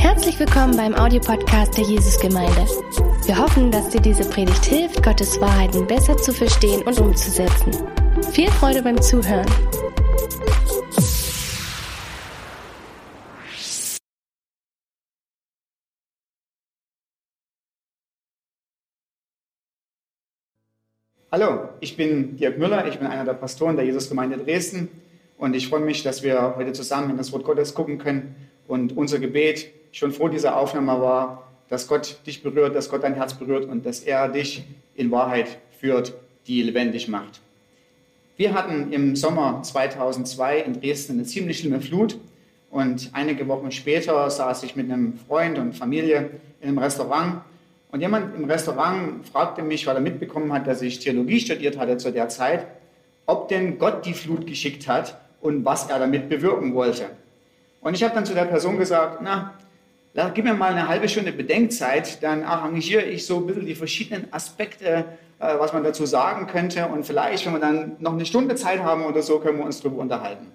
Herzlich willkommen beim Audiopodcast der Jesusgemeinde. Wir hoffen, dass dir diese Predigt hilft, Gottes Wahrheiten besser zu verstehen und umzusetzen. Viel Freude beim Zuhören. Hallo, ich bin Dirk Müller, ich bin einer der Pastoren der Jesusgemeinde Dresden und ich freue mich, dass wir heute zusammen in das Wort Gottes gucken können und unser Gebet schon vor dieser Aufnahme war, dass Gott dich berührt, dass Gott dein Herz berührt und dass er dich in Wahrheit führt, die lebendig macht. Wir hatten im Sommer 2002 in Dresden eine ziemlich schlimme Flut und einige Wochen später saß ich mit einem Freund und Familie in einem Restaurant und jemand im Restaurant fragte mich, weil er mitbekommen hat, dass ich Theologie studiert hatte zu der Zeit, ob denn Gott die Flut geschickt hat und was er damit bewirken wollte. Und ich habe dann zu der Person gesagt, na, gib mir mal eine halbe Stunde Bedenkzeit, dann arrangiere ich so ein bisschen die verschiedenen Aspekte, äh, was man dazu sagen könnte. Und vielleicht, wenn wir dann noch eine Stunde Zeit haben oder so, können wir uns darüber unterhalten.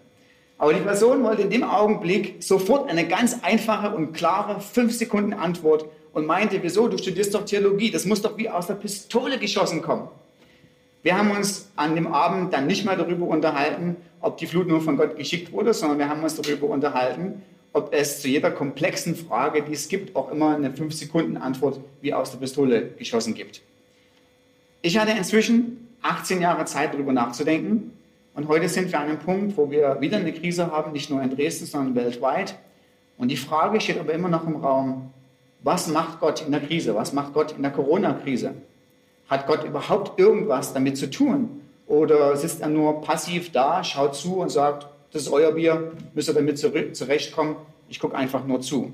Aber die Person wollte in dem Augenblick sofort eine ganz einfache und klare 5 Sekunden Antwort und meinte, wieso, du studierst doch Theologie, das muss doch wie aus der Pistole geschossen kommen. Wir haben uns an dem Abend dann nicht mehr darüber unterhalten, ob die Flut nur von Gott geschickt wurde, sondern wir haben uns darüber unterhalten, ob es zu jeder komplexen Frage, die es gibt, auch immer eine 5-Sekunden-Antwort wie aus der Pistole geschossen gibt. Ich hatte inzwischen 18 Jahre Zeit, darüber nachzudenken. Und heute sind wir an einem Punkt, wo wir wieder eine Krise haben, nicht nur in Dresden, sondern weltweit. Und die Frage steht aber immer noch im Raum, was macht Gott in der Krise? Was macht Gott in der Corona-Krise? Hat Gott überhaupt irgendwas damit zu tun? Oder sitzt er nur passiv da, schaut zu und sagt, das ist euer Bier, müsst ihr damit zurechtkommen, ich gucke einfach nur zu.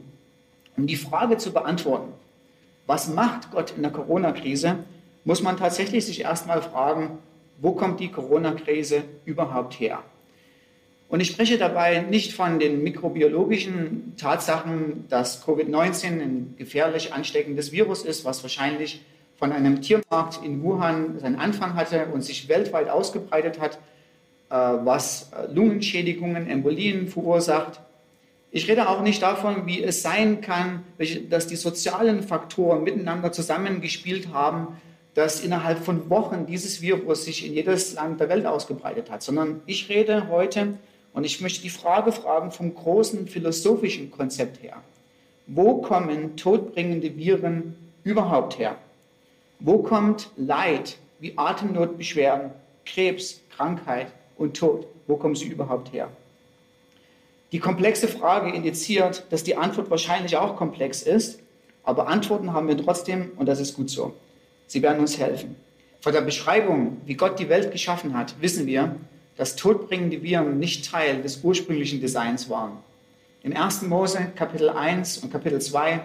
Um die Frage zu beantworten, was macht Gott in der Corona-Krise, muss man tatsächlich sich erstmal fragen, wo kommt die Corona-Krise überhaupt her? Und ich spreche dabei nicht von den mikrobiologischen Tatsachen, dass Covid-19 ein gefährlich ansteckendes Virus ist, was wahrscheinlich von einem Tiermarkt in Wuhan seinen Anfang hatte und sich weltweit ausgebreitet hat, äh, was Lungenschädigungen, Embolien verursacht. Ich rede auch nicht davon, wie es sein kann, dass die sozialen Faktoren miteinander zusammengespielt haben, dass innerhalb von Wochen dieses Virus sich in jedes Land der Welt ausgebreitet hat, sondern ich rede heute und ich möchte die Frage fragen vom großen philosophischen Konzept her. Wo kommen todbringende Viren überhaupt her? Wo kommt Leid wie Atemnotbeschwerden, Krebs, Krankheit und Tod? Wo kommen sie überhaupt her? Die komplexe Frage indiziert, dass die Antwort wahrscheinlich auch komplex ist, aber Antworten haben wir trotzdem und das ist gut so. Sie werden uns helfen. Von der Beschreibung, wie Gott die Welt geschaffen hat, wissen wir, dass todbringende Viren nicht Teil des ursprünglichen Designs waren. Im 1. Mose Kapitel 1 und Kapitel 2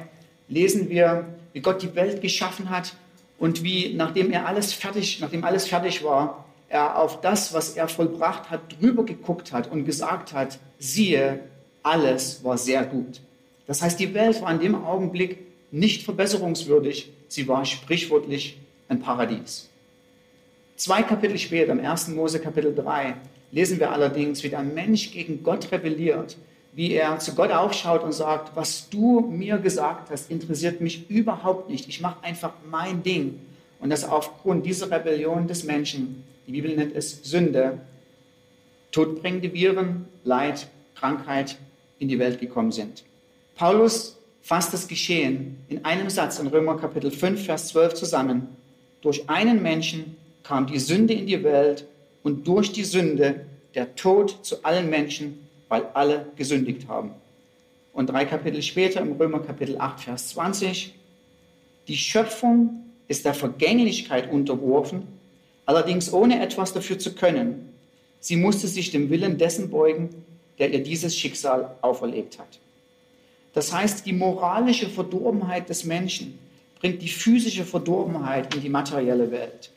lesen wir, wie Gott die Welt geschaffen hat und wie, nachdem er alles fertig, nachdem alles fertig war, er auf das, was er vollbracht hat, drüber geguckt hat und gesagt hat, siehe, alles war sehr gut. Das heißt, die Welt war in dem Augenblick nicht verbesserungswürdig, sie war sprichwörtlich ein Paradies. Zwei Kapitel später, im 1. Mose Kapitel 3, lesen wir allerdings, wie der Mensch gegen Gott rebelliert, wie er zu Gott aufschaut und sagt, was du mir gesagt hast, interessiert mich überhaupt nicht. Ich mache einfach mein Ding. Und dass aufgrund dieser Rebellion des Menschen, die Bibel nennt es Sünde, todbringende Viren, Leid, Krankheit in die Welt gekommen sind. Paulus fasst das Geschehen in einem Satz in Römer Kapitel 5, Vers 12 zusammen. Durch einen Menschen kam die Sünde in die Welt und durch die Sünde der Tod zu allen Menschen, weil alle gesündigt haben. Und drei Kapitel später im Römer Kapitel 8, Vers 20, die Schöpfung ist der Vergänglichkeit unterworfen, allerdings ohne etwas dafür zu können. Sie musste sich dem Willen dessen beugen, der ihr dieses Schicksal auferlegt hat. Das heißt, die moralische Verdorbenheit des Menschen bringt die physische Verdorbenheit in die materielle Welt.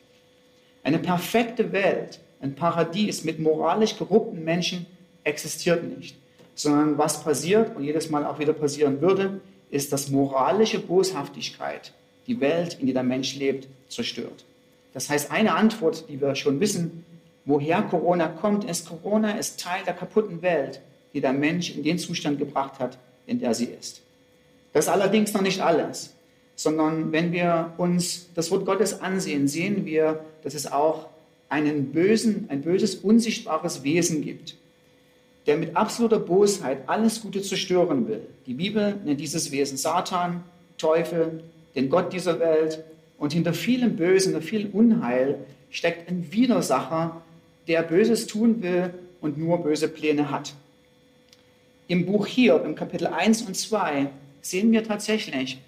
Eine perfekte Welt, ein Paradies mit moralisch korrupten Menschen existiert nicht, sondern was passiert und jedes Mal auch wieder passieren würde, ist, dass moralische Boshaftigkeit die Welt, in der der Mensch lebt, zerstört. Das heißt, eine Antwort, die wir schon wissen, woher Corona kommt, ist, Corona ist Teil der kaputten Welt, die der Mensch in den Zustand gebracht hat, in der sie ist. Das ist allerdings noch nicht alles, sondern wenn wir uns das Wort Gottes ansehen, sehen wir, dass es auch einen bösen, ein böses, unsichtbares Wesen gibt, der mit absoluter Bosheit alles Gute zerstören will. Die Bibel nennt dieses Wesen Satan, Teufel, den Gott dieser Welt. Und hinter vielem Bösen, hinter viel Unheil steckt ein Widersacher, der Böses tun will und nur böse Pläne hat. Im Buch Hiob, im Kapitel 1 und 2, sehen wir tatsächlich,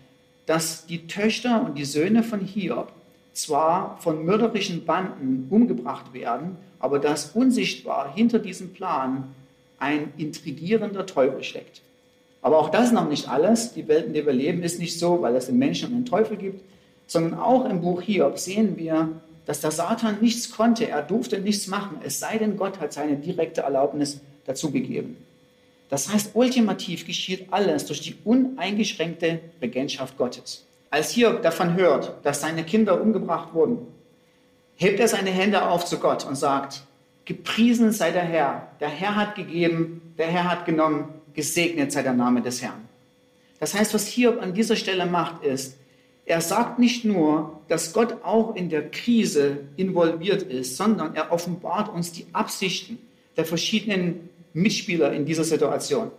dass die Töchter und die Söhne von Hiob zwar von mörderischen Banden umgebracht werden, aber dass unsichtbar hinter diesem Plan ein intrigierender Teufel steckt. Aber auch das noch nicht alles. Die Welt, in der wir leben, ist nicht so, weil es den Menschen und den Teufel gibt, sondern auch im Buch Hiob sehen wir, dass der Satan nichts konnte. Er durfte nichts machen, es sei denn, Gott hat seine direkte Erlaubnis dazu gegeben. Das heißt, ultimativ geschieht alles durch die uneingeschränkte Regentschaft Gottes. Als Hiob davon hört, dass seine Kinder umgebracht wurden, hebt er seine Hände auf zu Gott und sagt, gepriesen sei der Herr, der Herr hat gegeben, der Herr hat genommen, gesegnet sei der Name des Herrn. Das heißt, was Hiob an dieser Stelle macht, ist, er sagt nicht nur, dass Gott auch in der Krise involviert ist, sondern er offenbart uns die Absichten der verschiedenen Mitspieler in dieser Situation.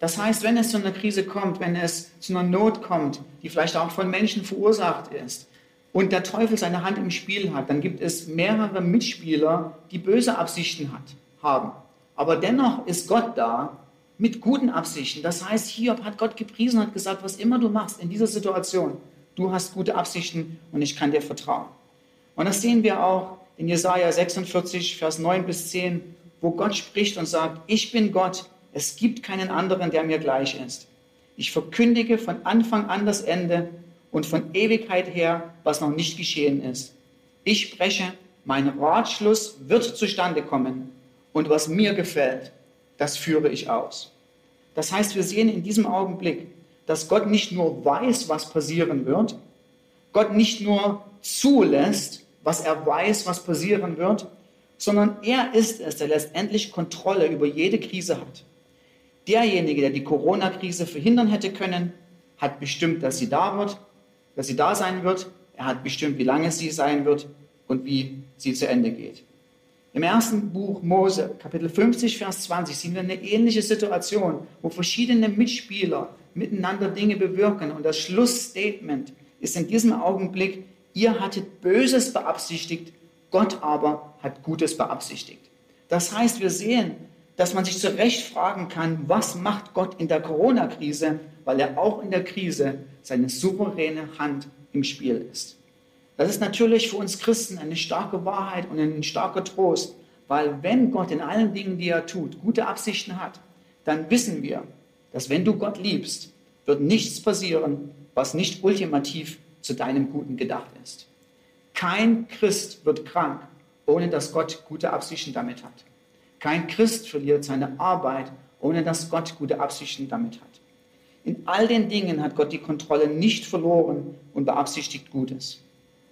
Das heißt, wenn es zu einer Krise kommt, wenn es zu einer Not kommt, die vielleicht auch von Menschen verursacht ist, und der Teufel seine Hand im Spiel hat, dann gibt es mehrere Mitspieler, die böse Absichten hat, haben. Aber dennoch ist Gott da mit guten Absichten. Das heißt, Hiob hat Gott gepriesen und gesagt, was immer du machst in dieser Situation, du hast gute Absichten und ich kann dir vertrauen. Und das sehen wir auch in Jesaja 46, Vers 9 bis 10, wo Gott spricht und sagt, ich bin Gott, es gibt keinen anderen, der mir gleich ist. Ich verkündige von Anfang an das Ende und von Ewigkeit her, was noch nicht geschehen ist. Ich spreche, mein Ratschluss wird zustande kommen und was mir gefällt, das führe ich aus. Das heißt, wir sehen in diesem Augenblick, dass Gott nicht nur weiß, was passieren wird, Gott nicht nur zulässt, was er weiß, was passieren wird, sondern er ist es, der letztendlich Kontrolle über jede Krise hat. Derjenige, der die Corona-Krise verhindern hätte können, hat bestimmt, dass sie da wird, dass sie da sein wird. Er hat bestimmt, wie lange sie sein wird und wie sie zu Ende geht. Im ersten Buch Mose, Kapitel 50, Vers 20, sehen wir eine ähnliche Situation, wo verschiedene Mitspieler miteinander Dinge bewirken. Und das Schlussstatement ist in diesem Augenblick, ihr hattet Böses beabsichtigt, Gott aber hat Gutes beabsichtigt. Das heißt, wir sehen, dass man sich zu Recht fragen kann, was macht Gott in der Corona-Krise, weil er auch in der Krise seine souveräne Hand im Spiel ist. Das ist natürlich für uns Christen eine starke Wahrheit und ein starker Trost, weil wenn Gott in allen Dingen, die er tut, gute Absichten hat, dann wissen wir, dass wenn du Gott liebst, wird nichts passieren, was nicht ultimativ zu deinem Guten gedacht ist. Kein Christ wird krank, ohne dass Gott gute Absichten damit hat. Kein Christ verliert seine Arbeit, ohne dass Gott gute Absichten damit hat. In all den Dingen hat Gott die Kontrolle nicht verloren und beabsichtigt Gutes.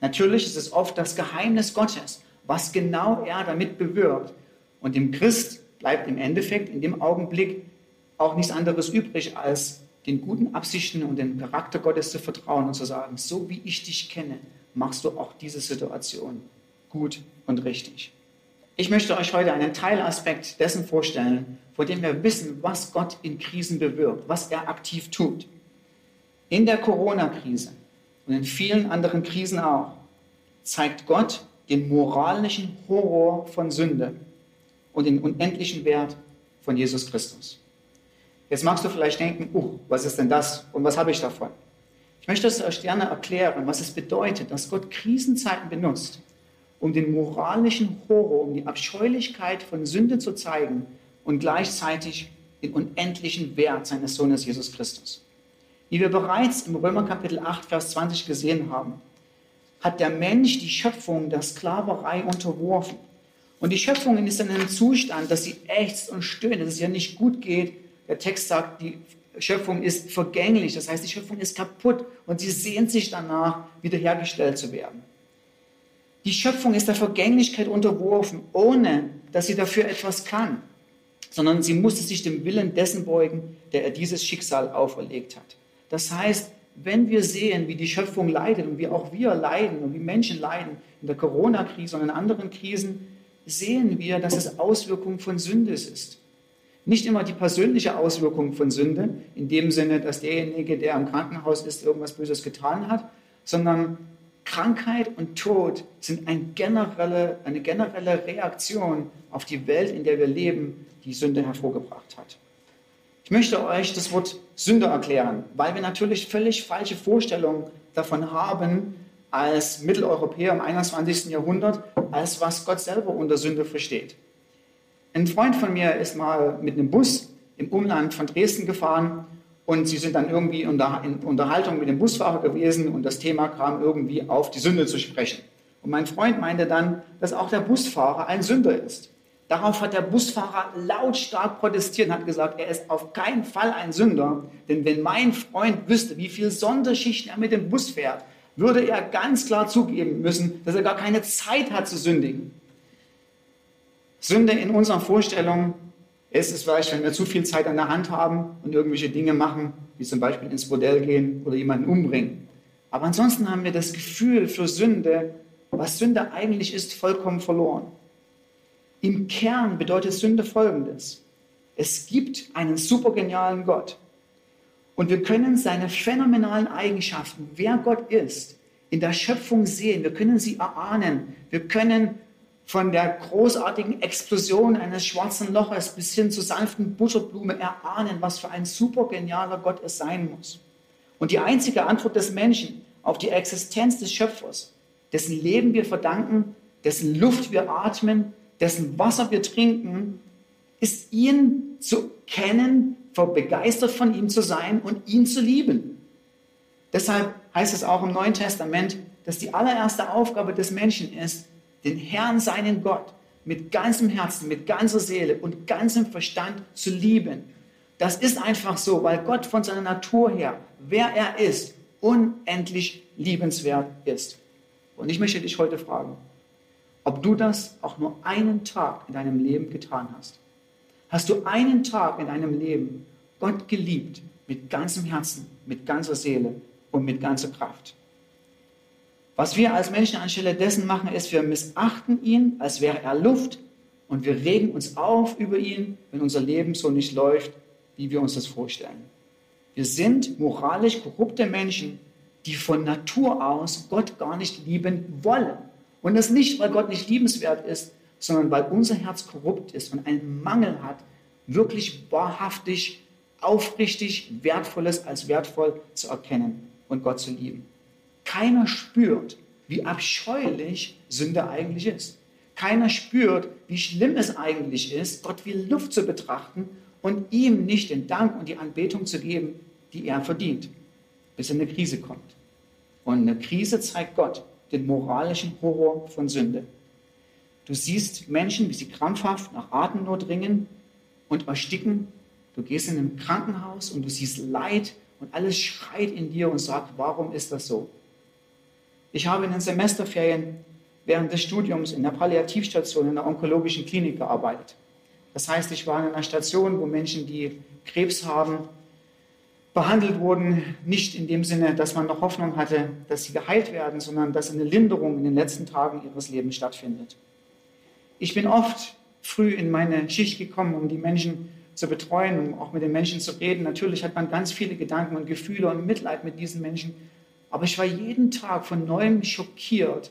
Natürlich ist es oft das Geheimnis Gottes, was genau er damit bewirkt. Und dem Christ bleibt im Endeffekt in dem Augenblick auch nichts anderes übrig, als den guten Absichten und den Charakter Gottes zu vertrauen und zu sagen, so wie ich dich kenne, machst du auch diese Situation gut und richtig. Ich möchte euch heute einen Teilaspekt dessen vorstellen, vor dem wir wissen, was Gott in Krisen bewirkt, was er aktiv tut. In der Corona-Krise und in vielen anderen Krisen auch zeigt Gott den moralischen Horror von Sünde und den unendlichen Wert von Jesus Christus. Jetzt magst du vielleicht denken, uh, was ist denn das und was habe ich davon? Ich möchte es euch gerne erklären, was es bedeutet, dass Gott Krisenzeiten benutzt, um den moralischen Horror, um die Abscheulichkeit von Sünde zu zeigen und gleichzeitig den unendlichen Wert seines Sohnes Jesus Christus. Wie wir bereits im Römer Kapitel 8, Vers 20 gesehen haben, hat der Mensch die Schöpfung der Sklaverei unterworfen. Und die Schöpfung ist in einem Zustand, dass sie ächzt und stöhnt, dass es ihr nicht gut geht. Der Text sagt, die Schöpfung ist vergänglich, das heißt, die Schöpfung ist kaputt und sie sehnt sich danach, wiederhergestellt zu werden. Die Schöpfung ist der Vergänglichkeit unterworfen, ohne dass sie dafür etwas kann. sondern sie musste sich dem Willen dessen beugen, der ihr dieses Schicksal auferlegt hat. Das heißt, wenn wir sehen, wie die Schöpfung leidet und wie auch wir leiden und wie Menschen leiden in der Corona-Krise und in anderen Krisen, sehen wir, dass es Auswirkungen von Sünde ist. Nicht immer die persönliche Auswirkung von Sünde, in dem Sinne, dass derjenige, der im Krankenhaus ist, irgendwas Böses getan hat, sondern Krankheit und Tod sind ein generelle, eine generelle Reaktion auf die Welt, in der wir leben, die Sünde hervorgebracht hat. Ich möchte euch das Wort Sünde erklären, weil wir natürlich völlig falsche Vorstellungen davon haben, als Mitteleuropäer im 21. Jahrhundert, als was Gott selber unter Sünde versteht. Ein Freund von mir ist mal mit einem Bus im Umland von Dresden gefahren und sie sind dann irgendwie in Unterhaltung mit dem Busfahrer gewesen und das Thema kam irgendwie auf die Sünde zu sprechen. Und mein Freund meinte dann, dass auch der Busfahrer ein Sünder ist. Darauf hat der Busfahrer lautstark protestiert und hat gesagt, er ist auf keinen Fall ein Sünder, denn wenn mein Freund wüsste, wie viel Sonderschichten er mit dem Bus fährt, würde er ganz klar zugeben müssen, dass er gar keine Zeit hat zu sündigen. Sünde in unserer Vorstellung ist es vielleicht, wenn wir zu viel Zeit an der Hand haben und irgendwelche Dinge machen, wie zum Beispiel ins Bordell gehen oder jemanden umbringen. Aber ansonsten haben wir das Gefühl für Sünde, was Sünde eigentlich ist, vollkommen verloren. Im Kern bedeutet Sünde Folgendes. Es gibt einen supergenialen Gott. Und wir können seine phänomenalen Eigenschaften, wer Gott ist, in der Schöpfung sehen. Wir können sie erahnen. Wir können von der großartigen Explosion eines schwarzen Loches bis hin zur sanften Butterblume erahnen, was für ein supergenialer Gott es sein muss. Und die einzige Antwort des Menschen auf die Existenz des Schöpfers, dessen Leben wir verdanken, dessen Luft wir atmen, dessen Wasser wir trinken, ist ihn zu kennen, begeistert von ihm zu sein und ihn zu lieben. Deshalb heißt es auch im Neuen Testament, dass die allererste Aufgabe des Menschen ist, den Herrn, seinen Gott, mit ganzem Herzen, mit ganzer Seele und ganzem Verstand zu lieben. Das ist einfach so, weil Gott von seiner Natur her, wer er ist, unendlich liebenswert ist. Und ich möchte dich heute fragen, ob du das auch nur einen Tag in deinem Leben getan hast. Hast du einen Tag in deinem Leben Gott geliebt mit ganzem Herzen, mit ganzer Seele und mit ganzer Kraft? Was wir als Menschen anstelle dessen machen, ist, wir missachten ihn, als wäre er Luft und wir regen uns auf über ihn, wenn unser Leben so nicht läuft, wie wir uns das vorstellen. Wir sind moralisch korrupte Menschen, die von Natur aus Gott gar nicht lieben wollen. Und das nicht, weil Gott nicht liebenswert ist, sondern weil unser Herz korrupt ist und einen Mangel hat, wirklich wahrhaftig, aufrichtig Wertvolles als wertvoll zu erkennen und Gott zu lieben. Keiner spürt, wie abscheulich Sünde eigentlich ist. Keiner spürt, wie schlimm es eigentlich ist, Gott wie Luft zu betrachten und ihm nicht den Dank und die Anbetung zu geben, die er verdient, bis eine Krise kommt. Und eine Krise zeigt Gott, den moralischen Horror von Sünde. Du siehst Menschen, wie sie krampfhaft nach Atemnot ringen und ersticken. Du gehst in ein Krankenhaus und du siehst Leid und alles schreit in dir und sagt, warum ist das so? Ich habe in den Semesterferien während des Studiums in der Palliativstation in der onkologischen Klinik gearbeitet. Das heißt, ich war in einer Station, wo Menschen, die Krebs haben, behandelt wurden, nicht in dem Sinne, dass man noch Hoffnung hatte, dass sie geheilt werden, sondern dass eine Linderung in den letzten Tagen ihres Lebens stattfindet. Ich bin oft früh in meine Schicht gekommen, um die Menschen zu betreuen, um auch mit den Menschen zu reden. Natürlich hat man ganz viele Gedanken und Gefühle und Mitleid mit diesen Menschen, aber ich war jeden Tag von neuem schockiert,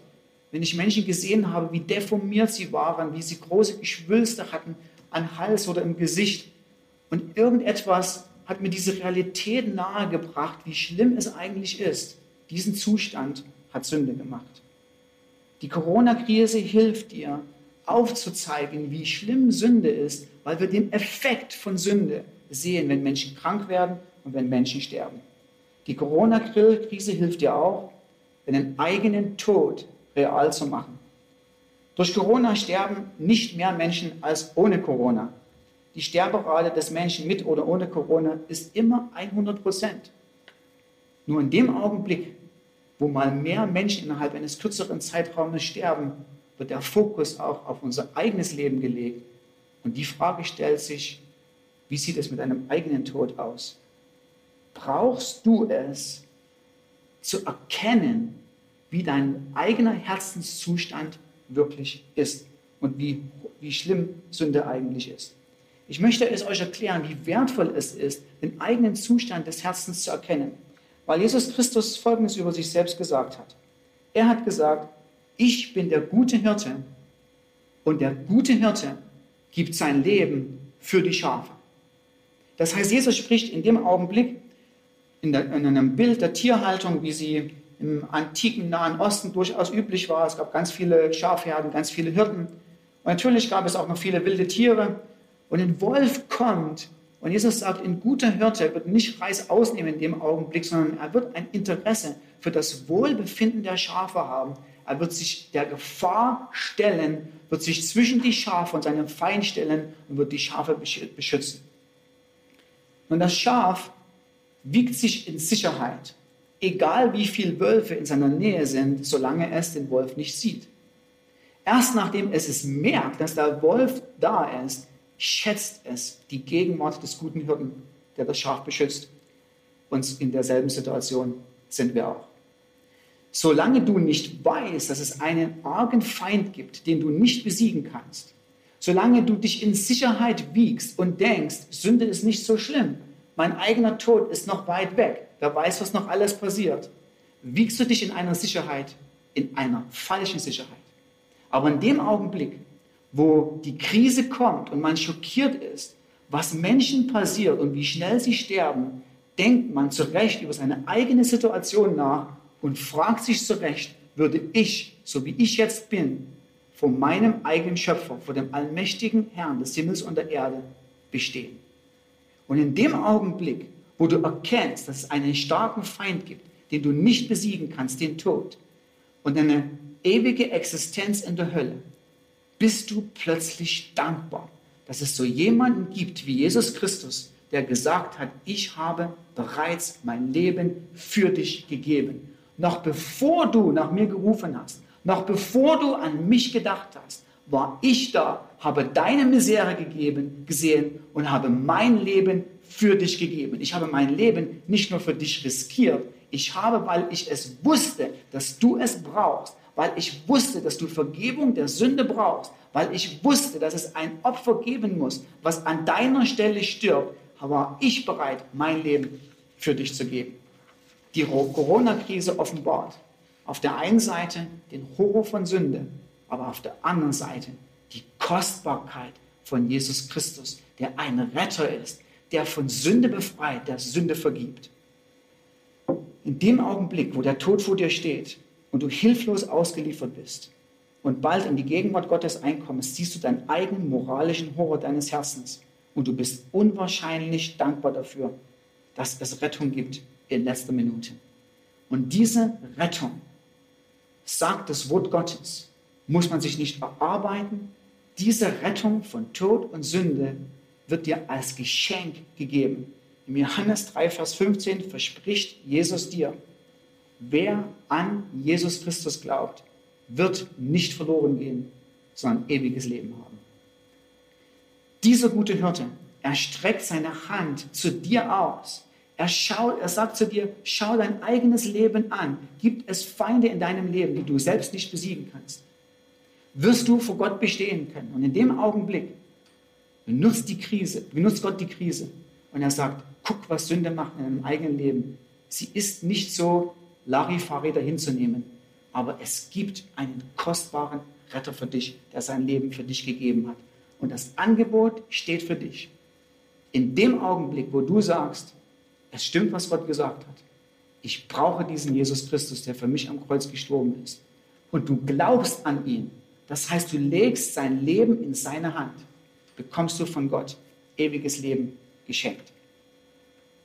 wenn ich Menschen gesehen habe, wie deformiert sie waren, wie sie große Geschwülste hatten an Hals oder im Gesicht und irgendetwas hat mir diese Realität nahegebracht, wie schlimm es eigentlich ist. Diesen Zustand hat Sünde gemacht. Die Corona-Krise hilft dir, aufzuzeigen, wie schlimm Sünde ist, weil wir den Effekt von Sünde sehen, wenn Menschen krank werden und wenn Menschen sterben. Die Corona-Krise hilft dir auch, deinen eigenen Tod real zu machen. Durch Corona sterben nicht mehr Menschen als ohne Corona. Die Sterberate des Menschen mit oder ohne Corona ist immer 100 Prozent. Nur in dem Augenblick, wo mal mehr Menschen innerhalb eines kürzeren Zeitraumes sterben, wird der Fokus auch auf unser eigenes Leben gelegt Und die Frage stellt sich, wie sieht es mit deinem eigenen Tod aus? Brauchst du es zu erkennen, wie dein eigener Herzenszustand wirklich ist und wie, wie schlimm Sünde eigentlich ist? Ich möchte es euch erklären, wie wertvoll es ist, den eigenen Zustand des Herzens zu erkennen, weil Jesus Christus Folgendes über sich selbst gesagt hat. Er hat gesagt, ich bin der gute Hirte und der gute Hirte gibt sein Leben für die Schafe. Das heißt, Jesus spricht in dem Augenblick, in, der, in einem Bild der Tierhaltung, wie sie im antiken Nahen Osten durchaus üblich war. Es gab ganz viele Schafherden, ganz viele Hirten. Und natürlich gab es auch noch viele wilde Tiere. Und ein Wolf kommt und Jesus sagt, ein guter Hirte wird nicht Reis ausnehmen in dem Augenblick, sondern er wird ein Interesse für das Wohlbefinden der Schafe haben. Er wird sich der Gefahr stellen, wird sich zwischen die Schafe und seinen Feind stellen und wird die Schafe beschützen. Und das Schaf wiegt sich in Sicherheit, egal wie viele Wölfe in seiner Nähe sind, solange es den Wolf nicht sieht. Erst nachdem es es merkt, dass der Wolf da ist, schätzt es die Gegenwart des guten Hirten, der das Schaf beschützt. Und in derselben Situation sind wir auch. Solange du nicht weißt, dass es einen argen Feind gibt, den du nicht besiegen kannst, solange du dich in Sicherheit wiegst und denkst, Sünde ist nicht so schlimm, mein eigener Tod ist noch weit weg, wer weiß, was noch alles passiert, wiegst du dich in einer Sicherheit, in einer falschen Sicherheit. Aber in dem Augenblick, wo die Krise kommt und man schockiert ist, was Menschen passiert und wie schnell sie sterben, denkt man zu Recht über seine eigene Situation nach und fragt sich zu Recht, würde ich, so wie ich jetzt bin, vor meinem eigenen Schöpfer, vor dem allmächtigen Herrn des Himmels und der Erde bestehen. Und in dem Augenblick, wo du erkennst, dass es einen starken Feind gibt, den du nicht besiegen kannst, den Tod, und eine ewige Existenz in der Hölle, bist du plötzlich dankbar, dass es so jemanden gibt wie Jesus Christus, der gesagt hat, ich habe bereits mein Leben für dich gegeben. Noch bevor du nach mir gerufen hast, noch bevor du an mich gedacht hast, war ich da, habe deine Misere gegeben, gesehen und habe mein Leben für dich gegeben. Ich habe mein Leben nicht nur für dich riskiert, ich habe, weil ich es wusste, dass du es brauchst, weil ich wusste, dass du Vergebung der Sünde brauchst, weil ich wusste, dass es ein Opfer geben muss, was an deiner Stelle stirbt, war ich bereit, mein Leben für dich zu geben. Die Corona-Krise offenbart auf der einen Seite den Horror von Sünde, aber auf der anderen Seite die Kostbarkeit von Jesus Christus, der ein Retter ist, der von Sünde befreit, der Sünde vergibt. In dem Augenblick, wo der Tod vor dir steht und du hilflos ausgeliefert bist und bald in die Gegenwart Gottes einkommst, siehst du deinen eigenen moralischen Horror deines Herzens und du bist unwahrscheinlich dankbar dafür, dass es Rettung gibt in letzter Minute. Und diese Rettung, sagt das Wort Gottes, muss man sich nicht erarbeiten. Diese Rettung von Tod und Sünde wird dir als Geschenk gegeben. Im Johannes 3, Vers 15 verspricht Jesus dir, wer an Jesus Christus glaubt, wird nicht verloren gehen, sondern ewiges Leben haben. Dieser gute Hirte, er streckt seine Hand zu dir aus. Er, schaut, er sagt zu dir, schau dein eigenes Leben an. Gibt es Feinde in deinem Leben, die du selbst nicht besiegen kannst? Wirst du vor Gott bestehen können? Und in dem Augenblick benutzt, die Krise, benutzt Gott die Krise und er sagt, guck, was Sünde macht in deinem eigenen Leben. Sie ist nicht so Larifari dahinzunehmen, aber es gibt einen kostbaren Retter für dich, der sein Leben für dich gegeben hat. Und das Angebot steht für dich. In dem Augenblick, wo du sagst, es stimmt, was Gott gesagt hat, ich brauche diesen Jesus Christus, der für mich am Kreuz gestorben ist, und du glaubst an ihn, das heißt, du legst sein Leben in seine Hand, bekommst du von Gott ewiges Leben geschenkt.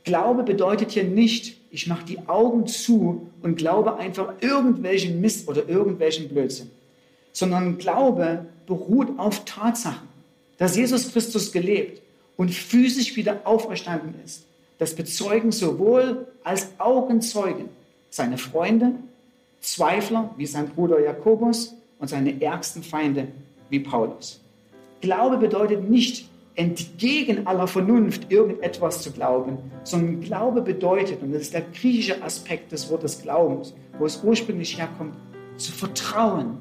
Glaube bedeutet hier nicht, ich mache die Augen zu und glaube einfach irgendwelchen Mist oder irgendwelchen Blödsinn, sondern Glaube beruht auf Tatsachen, dass Jesus Christus gelebt und physisch wieder auferstanden ist. Das bezeugen sowohl als Augenzeugen seine Freunde, Zweifler wie sein Bruder Jakobus und seine ärgsten Feinde wie Paulus. Glaube bedeutet nicht, entgegen aller Vernunft irgendetwas zu glauben, sondern Glaube bedeutet, und das ist der griechische Aspekt des Wortes Glaubens, wo es ursprünglich herkommt, zu vertrauen,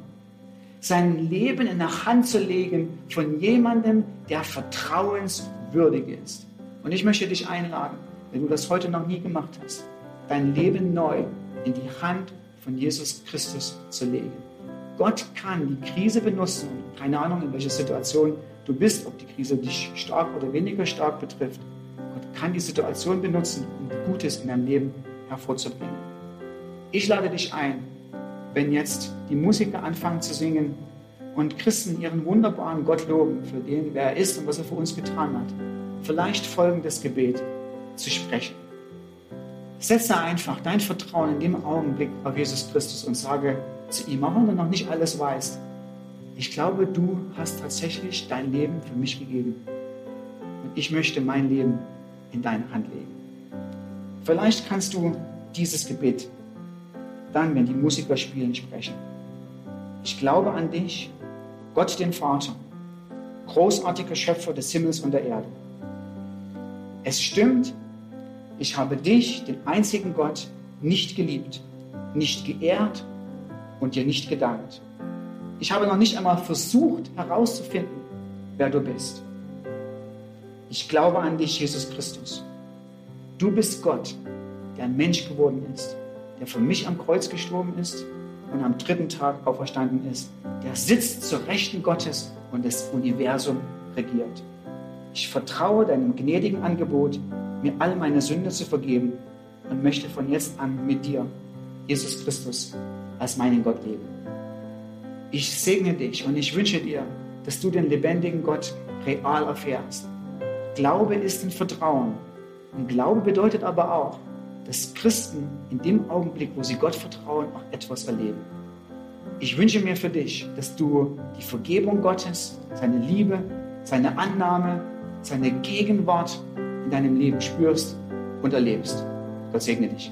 sein Leben in der Hand zu legen von jemandem, der vertrauenswürdig ist. Und ich möchte dich einladen, wenn du das heute noch nie gemacht hast, dein Leben neu in die Hand von Jesus Christus zu legen. Gott kann die Krise benutzen, keine Ahnung, in welcher Situation du bist, ob die Krise dich stark oder weniger stark betrifft. Gott kann die Situation benutzen, um Gutes in deinem Leben hervorzubringen. Ich lade dich ein, wenn jetzt die Musiker anfangen zu singen und Christen ihren wunderbaren Gott loben, für den, wer er ist und was er für uns getan hat, vielleicht folgendes Gebet zu sprechen. Setze einfach dein Vertrauen in dem Augenblick auf Jesus Christus und sage zu ihm, auch wenn du noch nicht alles weißt, ich glaube, du hast tatsächlich dein Leben für mich gegeben. Und ich möchte mein Leben in deine Hand legen. Vielleicht kannst du dieses Gebet dann, wenn die Musiker spielen, sprechen. Ich glaube an dich, Gott den Vater, großartiger Schöpfer des Himmels und der Erde. Es stimmt, ich habe dich, den einzigen Gott, nicht geliebt, nicht geehrt und dir nicht gedankt. Ich habe noch nicht einmal versucht herauszufinden, wer du bist. Ich glaube an dich, Jesus Christus. Du bist Gott, der ein Mensch geworden ist, der für mich am Kreuz gestorben ist und am dritten Tag auferstanden ist. Der sitzt zur Rechten Gottes und das Universum regiert. Ich vertraue deinem gnädigen Angebot, mir all meine Sünde zu vergeben und möchte von jetzt an mit dir, Jesus Christus, als meinen Gott leben. Ich segne dich und ich wünsche dir, dass du den lebendigen Gott real erfährst. Glaube ist ein Vertrauen. Und Glaube bedeutet aber auch, dass Christen in dem Augenblick, wo sie Gott vertrauen, auch etwas erleben. Ich wünsche mir für dich, dass du die Vergebung Gottes, seine Liebe, seine Annahme, seine Gegenwart in deinem Leben spürst und erlebst. Gott segne dich.